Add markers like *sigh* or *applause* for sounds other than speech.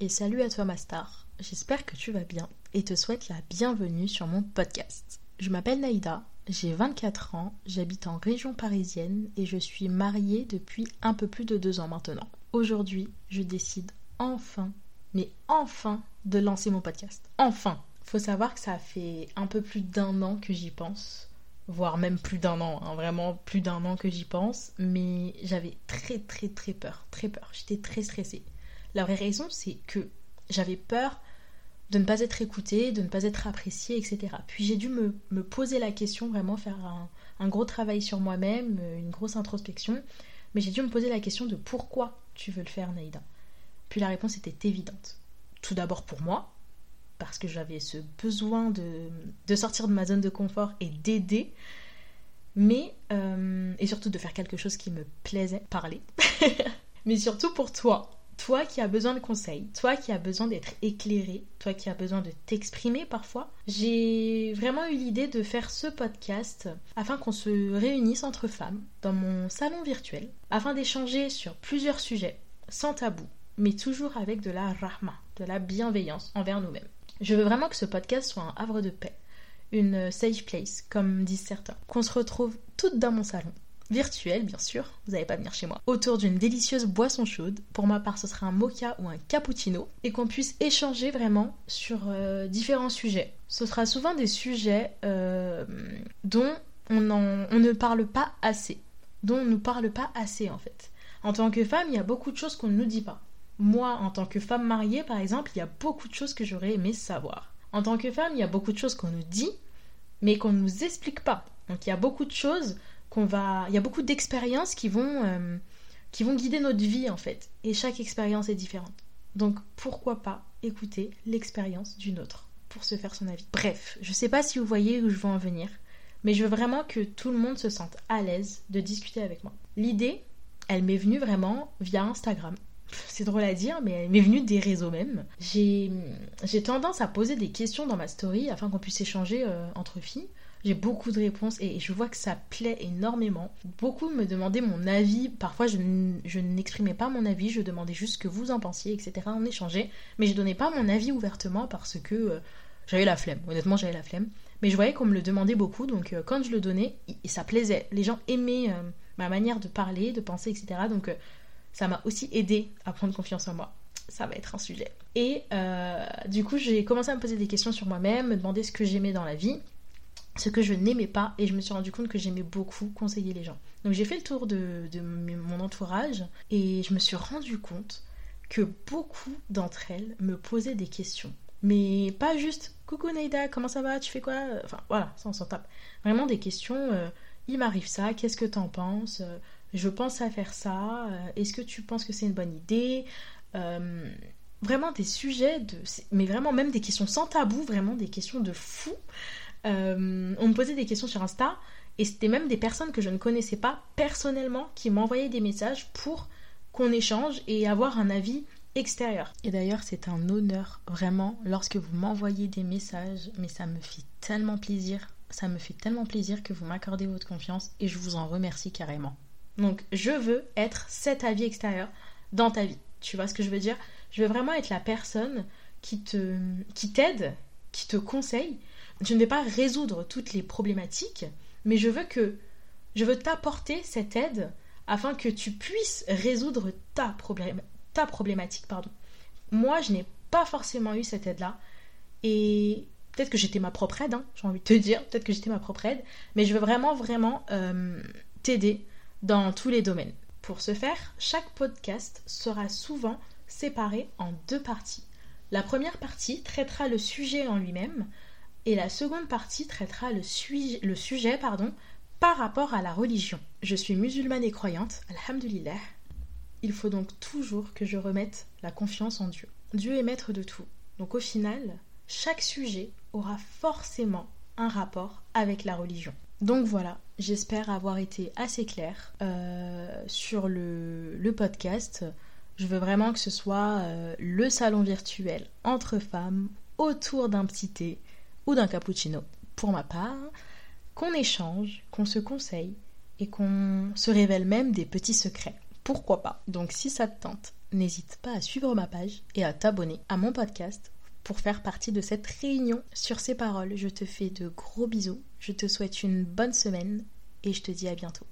et salut à toi ma star. J'espère que tu vas bien et te souhaite la bienvenue sur mon podcast. Je m'appelle Naïda, j'ai 24 ans, j'habite en région parisienne et je suis mariée depuis un peu plus de deux ans maintenant. Aujourd'hui, je décide enfin, mais enfin, de lancer mon podcast. Enfin Faut savoir que ça fait un peu plus d'un an que j'y pense voire même plus d'un an, hein, vraiment plus d'un an que j'y pense, mais j'avais très très très peur, très peur, j'étais très stressée. La vraie raison, c'est que j'avais peur de ne pas être écoutée, de ne pas être appréciée, etc. Puis j'ai dû me, poser la question, vraiment faire un, gros travail sur moi-même, une grosse introspection, mais j'ai dû me poser la question de pourquoi tu veux le faire, Naïda. Puis la réponse était évidente. Tout d'abord pour moi, parce que j'avais ce besoin de, sortir de ma zone de confort et d'aider, mais euh, et surtout de faire quelque chose qui me plaisait, parler, *laughs* mais surtout pour toi, toi qui as besoin de conseils, toi qui as besoin d'être éclairé, toi qui as besoin de t'exprimer parfois, j'ai vraiment eu l'idée de faire ce podcast afin qu'on se réunisse entre femmes dans mon salon virtuel, afin d'échanger sur plusieurs sujets, sans tabou, mais toujours avec de la rahma, de la bienveillance envers nous-mêmes. Je veux vraiment que ce podcast soit un havre de paix, une safe place, comme disent certains, qu'on se retrouve toutes dans mon salon virtuel bien sûr, vous n'allez pas venir chez moi, autour d'une délicieuse boisson chaude. Pour ma part, ce sera un mocha ou un cappuccino et qu'on puisse échanger vraiment sur euh, différents sujets. Ce sera souvent des sujets euh, dont on, on ne parle pas assez, dont on ne nous parle pas assez en fait. En tant que femme, il y a beaucoup de choses qu'on ne nous dit pas. Moi, en tant que femme mariée, par exemple, il y a beaucoup de choses que j'aurais aimé savoir. En tant que femme, il y a beaucoup de choses qu'on nous dit, mais qu'on ne nous explique pas. Donc il y a beaucoup de choses qu'on va. Il y a beaucoup d'expériences qui vont euh, qui vont guider notre vie en fait. Et chaque expérience est différente. Donc pourquoi pas écouter l'expérience d'une autre pour se faire son avis. Bref, je sais pas si vous voyez où je veux en venir, mais je veux vraiment que tout le monde se sente à l'aise de discuter avec moi. L'idée, elle m'est venue vraiment via Instagram. C'est drôle à dire, mais elle m'est venue des réseaux même. J'ai tendance à poser des questions dans ma story afin qu'on puisse échanger euh, entre filles. J'ai beaucoup de réponses et je vois que ça plaît énormément. Beaucoup me demandaient mon avis. Parfois, je n'exprimais pas mon avis, je demandais juste ce que vous en pensiez, etc. On échangeait, mais je donnais pas mon avis ouvertement parce que euh, j'avais la flemme. Honnêtement, j'avais la flemme. Mais je voyais qu'on me le demandait beaucoup, donc euh, quand je le donnais, ça plaisait. Les gens aimaient euh, ma manière de parler, de penser, etc. Donc ça m'a aussi aidé à prendre confiance en moi ça va être un sujet. Et du coup, j'ai commencé à me poser des questions sur moi-même, me demander ce que j'aimais dans la vie ce que je n'aimais pas et je me suis rendu compte que j'aimais beaucoup conseiller les gens. Donc j'ai fait le tour de, mon entourage et je me suis rendu compte que beaucoup d'entre elles me posaient des questions. Mais pas juste coucou Naïda, comment ça va, tu fais quoi Enfin voilà, ça on s'en tape. Vraiment des questions, euh, il m'arrive ça, qu'est-ce que t'en penses? Euh, Je pense à faire ça, euh, est-ce que tu penses que c'est une bonne idée? Vraiment des sujets de. Mais vraiment même des questions sans tabou, vraiment des questions de fou. Euh, on me posait des questions sur Insta et c'était même des personnes que je ne connaissais pas personnellement qui m'envoyaient des messages pour qu'on échange et avoir un avis extérieur. Et d'ailleurs, c'est un honneur vraiment lorsque vous m'envoyez des messages, mais ça me fait tellement plaisir. Ça me fait tellement plaisir que vous m'accordez votre confiance et je vous en remercie carrément. Donc, je veux être cet avis extérieur dans ta vie. Tu vois ce que je veux dire? Je veux vraiment être la personne qui te qui t'aide, qui te conseille je ne vais pas résoudre toutes les problématiques, mais je veux que je veux t'apporter cette aide afin que tu puisses résoudre ta, problématique. Pardon. Moi, je n'ai pas forcément eu cette aide-là. Et peut-être que j'étais ma propre aide, hein, j'ai envie de te dire, peut-être que j'étais ma propre aide, mais je veux vraiment, vraiment euh, t'aider dans tous les domaines. Pour ce faire, chaque podcast sera souvent séparé en deux parties. La première partie traitera le sujet en lui-même, et la seconde partie traitera le, sujet pardon, par rapport à la religion. Je suis musulmane et croyante, alhamdulillah. Il faut donc toujours que je remette la confiance en Dieu. Dieu est maître de tout. Donc au final, chaque sujet aura forcément un rapport avec la religion. Donc voilà, j'espère avoir été assez claire euh, sur le, podcast. Je veux vraiment que ce soit euh, le salon virtuel entre femmes autour d'un petit thé ou d'un cappuccino, pour ma part, qu'on échange, qu'on se conseille et qu'on se révèle même des petits secrets. Pourquoi pas? Donc si ça te tente, n'hésite pas à suivre ma page et à t'abonner à mon podcast pour faire partie de cette réunion. Sur ces paroles, je te fais de gros bisous, je te souhaite une bonne semaine et je te dis à bientôt.